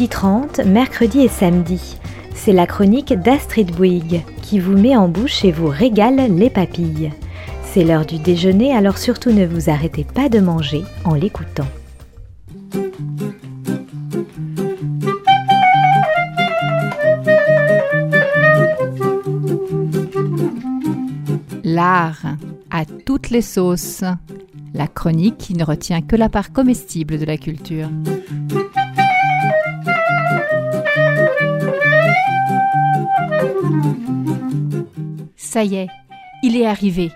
midi 30, mercredi et samedi. C'est la chronique d'Astrid Bouygues qui vous met en bouche et vous régale les papilles. C'est l'heure du déjeuner, alors surtout ne vous arrêtez pas de manger en l'écoutant. L'art à toutes les sauces. La chronique qui ne retient que la part comestible de la culture. Ça y est, il est arrivé.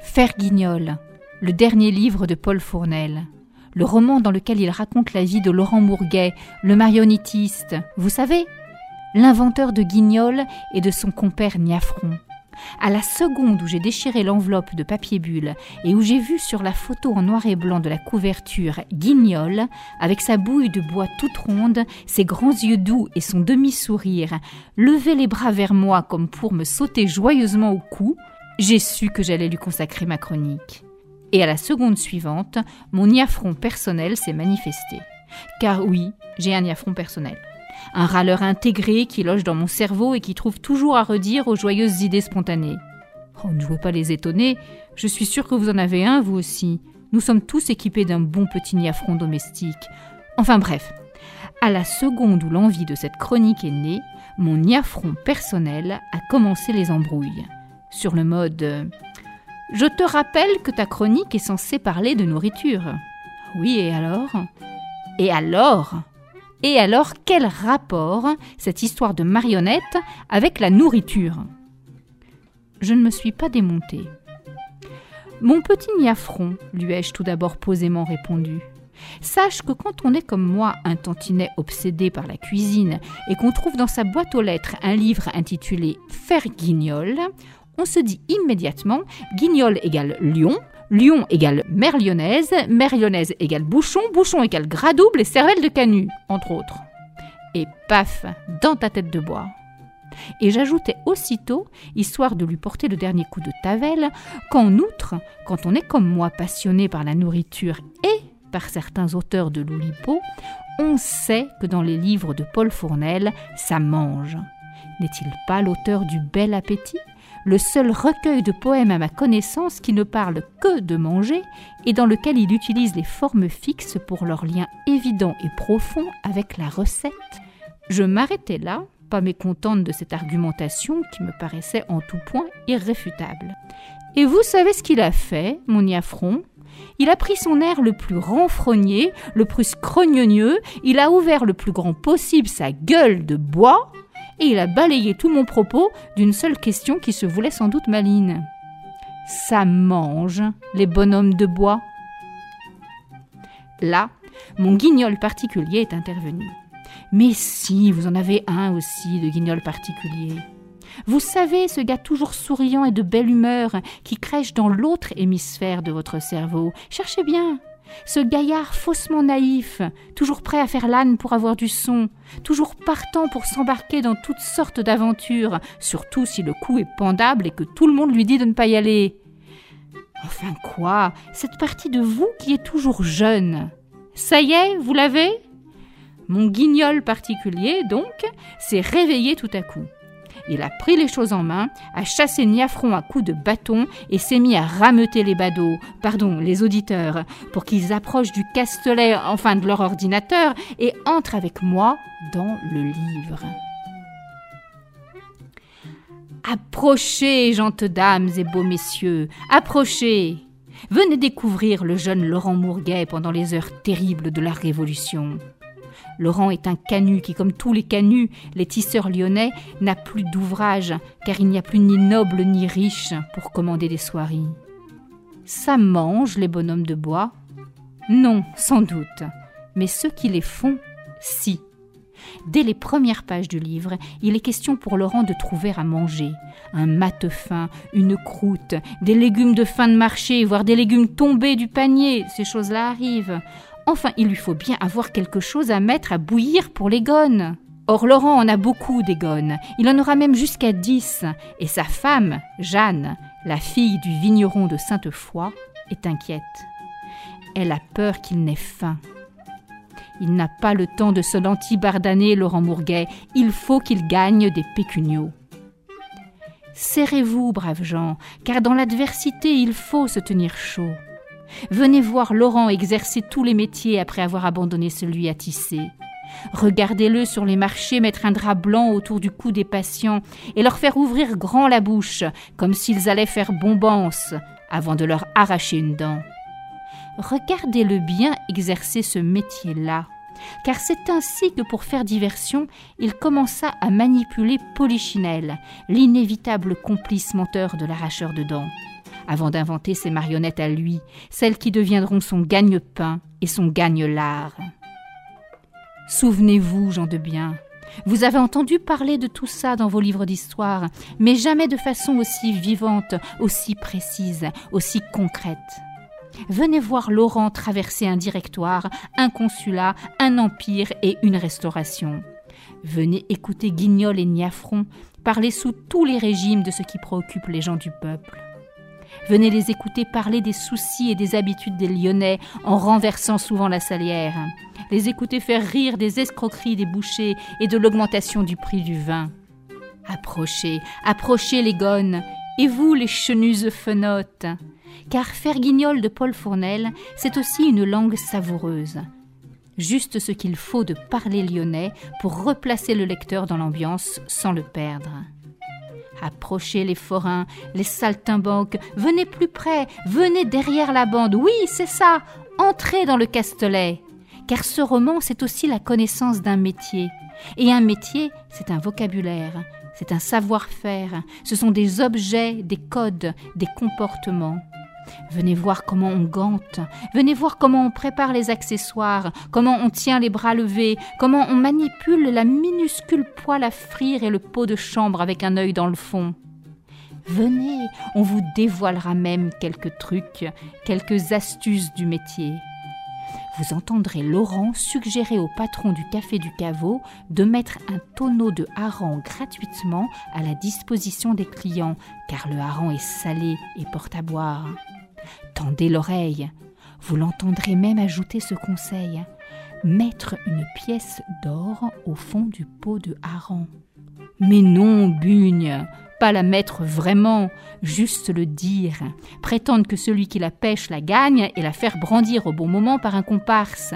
Ferguignol, le dernier livre de Paul Fournel. Le roman dans lequel il raconte la vie de Laurent Mourguet, le marionnettiste, vous savez, l'inventeur de Guignol et de son compère Niafron. À la seconde où j'ai déchiré l'enveloppe de papier bulle et où j'ai vu sur la photo en noir et blanc de la couverture Guignol, avec sa bouille de bois toute ronde, ses grands yeux doux et son demi-sourire, lever les bras vers moi comme pour me sauter joyeusement au cou, j'ai su que j'allais lui consacrer ma chronique. Et à la seconde suivante, mon niafron personnel s'est manifesté. Car oui, j'ai un niafron personnel un râleur intégré qui loge dans mon cerveau et qui trouve toujours à redire aux joyeuses idées spontanées. Oh, ne jouez pas les étonner, je suis sûre que vous en avez un, vous aussi. Nous sommes tous équipés d'un bon petit niafron domestique. Enfin bref, à la seconde où l'envie de cette chronique est née, mon niafron personnel a commencé les embrouilles. Sur le mode euh, Je te rappelle que ta chronique est censée parler de nourriture. Oui, et alors? Et alors? Et alors, quel rapport cette histoire de marionnette avec la nourriture? Je ne me suis pas démontée. Mon petit niafron, lui ai-je tout d'abord posément répondu. Sache que quand on est comme moi un tantinet obsédé par la cuisine et qu'on trouve dans sa boîte aux lettres un livre intitulé Faire guignol, on se dit immédiatement guignol égale lion, Lion égale mère lyonnaise, mère lyonnaise égale bouchon, bouchon égale gras double et cervelle de canut, entre autres. Et paf, dans ta tête de bois. Et j'ajoutais aussitôt, histoire de lui porter le dernier coup de tavel, qu'en outre, quand on est comme moi passionné par la nourriture et par certains auteurs de l'Oulipo, on sait que dans les livres de Paul Fournel, ça mange. N'est-il pas l'auteur du Bel Appétit? Le seul recueil de poèmes à ma connaissance qui ne parle que de manger et dans lequel il utilise les formes fixes pour leur lien évident et profond avec la recette. Je m'arrêtais là, pas mécontente de cette argumentation qui me paraissait en tout point irréfutable. Et vous savez ce qu'il a fait, mon Iafron il a pris son air le plus renfrogné, le plus scrognonieux, il a ouvert le plus grand possible sa gueule de bois, et il a balayé tout mon propos d'une seule question qui se voulait sans doute maligne. Ça mange, les bonhommes de bois Là, mon guignol particulier est intervenu. Mais si, vous en avez un aussi de guignol particulier. Vous savez, ce gars toujours souriant et de belle humeur qui crèche dans l'autre hémisphère de votre cerveau. Cherchez bien. Ce gaillard faussement naïf, toujours prêt à faire l'âne pour avoir du son, toujours partant pour s'embarquer dans toutes sortes d'aventures, surtout si le coup est pendable et que tout le monde lui dit de ne pas y aller. Enfin quoi, cette partie de vous qui est toujours jeune. Ça y est, vous l'avez? Mon guignol particulier, donc, s'est réveillé tout à coup. Il a pris les choses en main, a chassé Niafron à coups de bâton et s'est mis à rameuter les badauds, pardon, les auditeurs, pour qu'ils approchent du castelet, enfin de leur ordinateur, et entrent avec moi dans le livre. Approchez, gentes dames et beaux messieurs, approchez. Venez découvrir le jeune Laurent Mourguet pendant les heures terribles de la Révolution. Laurent est un canut qui, comme tous les canuts, les tisseurs lyonnais, n'a plus d'ouvrage, car il n'y a plus ni noble ni riche pour commander des soieries. Ça mange, les bonhommes de bois? Non, sans doute. Mais ceux qui les font, si. Dès les premières pages du livre, il est question pour Laurent de trouver à manger. Un mate fin, une croûte, des légumes de fin de marché, voire des légumes tombés du panier, ces choses-là arrivent. Enfin, il lui faut bien avoir quelque chose à mettre à bouillir pour les gones. Or, Laurent en a beaucoup des gones. Il en aura même jusqu'à dix. Et sa femme, Jeanne, la fille du vigneron de Sainte-Foy, est inquiète. Elle a peur qu'il n'ait faim. Il n'a pas le temps de se lantibardaner, Laurent Mourguet. Il faut qu'il gagne des pécuniaux. Serrez-vous, braves gens, car dans l'adversité il faut se tenir chaud. Venez voir Laurent exercer tous les métiers après avoir abandonné celui à tisser. Regardez-le sur les marchés mettre un drap blanc autour du cou des patients et leur faire ouvrir grand la bouche, comme s'ils allaient faire bombance, avant de leur arracher une dent. Regardez-le bien exercer ce métier-là, car c'est ainsi que pour faire diversion, il commença à manipuler Polichinelle, l'inévitable complice menteur de l'arracheur de dents, avant d'inventer ses marionnettes à lui, celles qui deviendront son gagne-pain et son gagne-lard. Souvenez-vous, gens de bien, vous avez entendu parler de tout ça dans vos livres d'histoire, mais jamais de façon aussi vivante, aussi précise, aussi concrète. Venez voir Laurent traverser un directoire, un consulat, un empire et une restauration. Venez écouter Guignol et Niafron parler sous tous les régimes de ce qui préoccupe les gens du peuple. Venez les écouter parler des soucis et des habitudes des Lyonnais en renversant souvent la salière. Les écouter faire rire des escroqueries des bouchers et de l'augmentation du prix du vin. Approchez, approchez les gonnes, et vous les chenusses fenottes. Car Ferguignol de Paul Fournel, c'est aussi une langue savoureuse. Juste ce qu'il faut de parler lyonnais pour replacer le lecteur dans l'ambiance sans le perdre. Approchez les forains, les saltimbanques, venez plus près, venez derrière la bande, oui, c'est ça, entrez dans le Castelet. Car ce roman, c'est aussi la connaissance d'un métier. Et un métier, c'est un vocabulaire, c'est un savoir-faire, ce sont des objets, des codes, des comportements. Venez voir comment on gante, venez voir comment on prépare les accessoires, comment on tient les bras levés, comment on manipule la minuscule poêle à frire et le pot de chambre avec un œil dans le fond. Venez, on vous dévoilera même quelques trucs, quelques astuces du métier. Vous entendrez Laurent suggérer au patron du café du caveau de mettre un tonneau de hareng gratuitement à la disposition des clients, car le hareng est salé et porte à boire. Tendez l'oreille. Vous l'entendrez même ajouter ce conseil. Mettre une pièce d'or au fond du pot de hareng. Mais non, Bugne, la mettre vraiment, juste le dire, prétendre que celui qui la pêche la gagne et la faire brandir au bon moment par un comparse.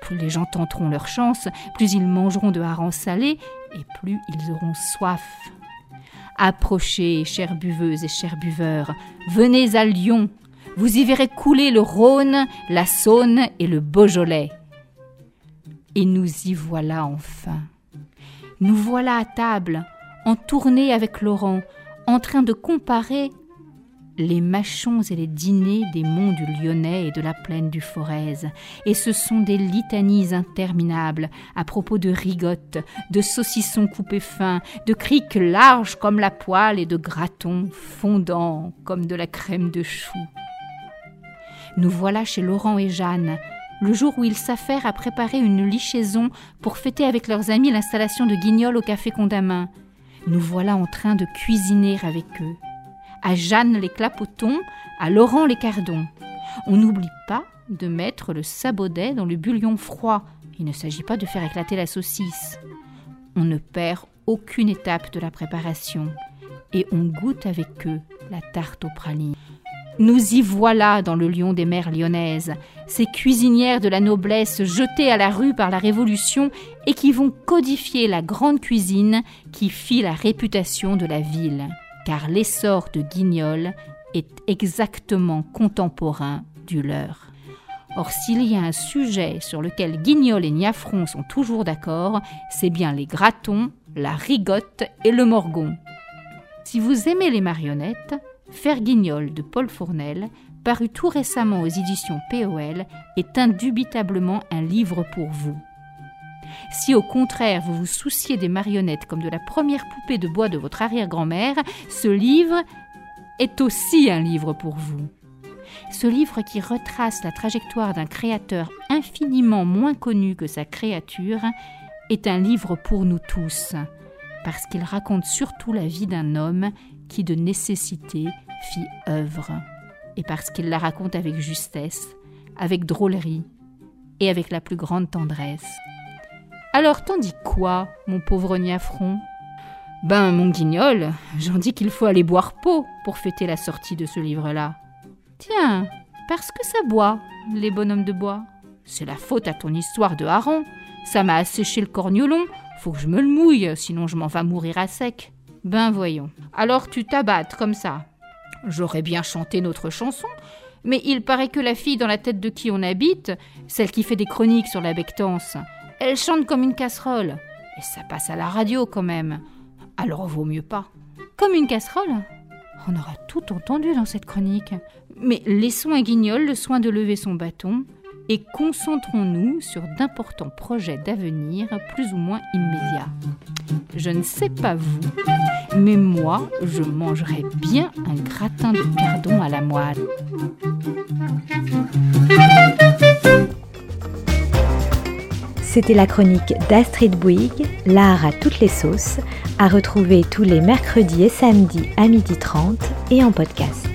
Plus les gens tenteront leur chance, plus ils mangeront de harengs salés et plus ils auront soif. Approchez, chères buveuses et chers buveurs, venez à Lyon, vous y verrez couler le Rhône, la Saône et le Beaujolais. Et nous y voilà enfin. Nous voilà à table, en tournée avec Laurent, en train de comparer les machons et les dîners des monts du Lyonnais et de la plaine du Forez, et ce sont des litanies interminables à propos de rigottes, de saucissons coupés fins, de criques larges comme la poêle et de gratons fondants comme de la crème de chou. Nous voilà chez Laurent et Jeanne, le jour où ils s'affairent à préparer une lichaison pour fêter avec leurs amis l'installation de Guignol au café Condamin. Nous voilà en train de cuisiner avec eux. À Jeanne les clapotons, à Laurent les cardons. On n'oublie pas de mettre le sabaudet dans le bouillon froid. Il ne s'agit pas de faire éclater la saucisse. On ne perd aucune étape de la préparation et on goûte avec eux la tarte aux pralines. Nous y voilà dans le lion des mers lyonnaises, ces cuisinières de la noblesse jetées à la rue par la Révolution et qui vont codifier la grande cuisine qui fit la réputation de la ville, car l'essor de Guignol est exactement contemporain du leur. Or, s'il y a un sujet sur lequel Guignol et Niafron sont toujours d'accord, c'est bien les gratons, la rigotte et le morgon. Si vous aimez les marionnettes, Ferguignol de Paul Fournel, paru tout récemment aux éditions POL, est indubitablement un livre pour vous. Si au contraire vous vous souciez des marionnettes comme de la première poupée de bois de votre arrière-grand-mère, ce livre est aussi un livre pour vous. Ce livre qui retrace la trajectoire d'un créateur infiniment moins connu que sa créature est un livre pour nous tous, parce qu'il raconte surtout la vie d'un homme qui de nécessité fit œuvre, et parce qu'il la raconte avec justesse, avec drôlerie et avec la plus grande tendresse. Alors t'en dis quoi, mon pauvre Niafron? Ben, mon guignol, j'en dis qu'il faut aller boire pot pour fêter la sortie de ce livre-là. Tiens, parce que ça boit, les bonhommes de bois. C'est la faute à ton histoire de hareng. Ça m'a asséché le corniolon. Faut que je me le mouille, sinon je m'en vais mourir à sec. Ben voyons. Alors tu t'abattes comme ça. J'aurais bien chanté notre chanson, mais il paraît que la fille dans la tête de qui on habite, celle qui fait des chroniques sur la bectance, elle chante comme une casserole. Et ça passe à la radio quand même. Alors vaut mieux pas. Comme une casserole? On aura tout entendu dans cette chronique. Mais laissons à Guignol le soin de lever son bâton et concentrons-nous sur d'importants projets d'avenir plus ou moins immédiats. Je ne sais pas vous, mais moi, je mangerais bien un gratin de cardon à la moelle. C'était la chronique d'Astrid Bouygues, l'art à toutes les sauces, à retrouver tous les mercredis et samedis à 12h30 et en podcast.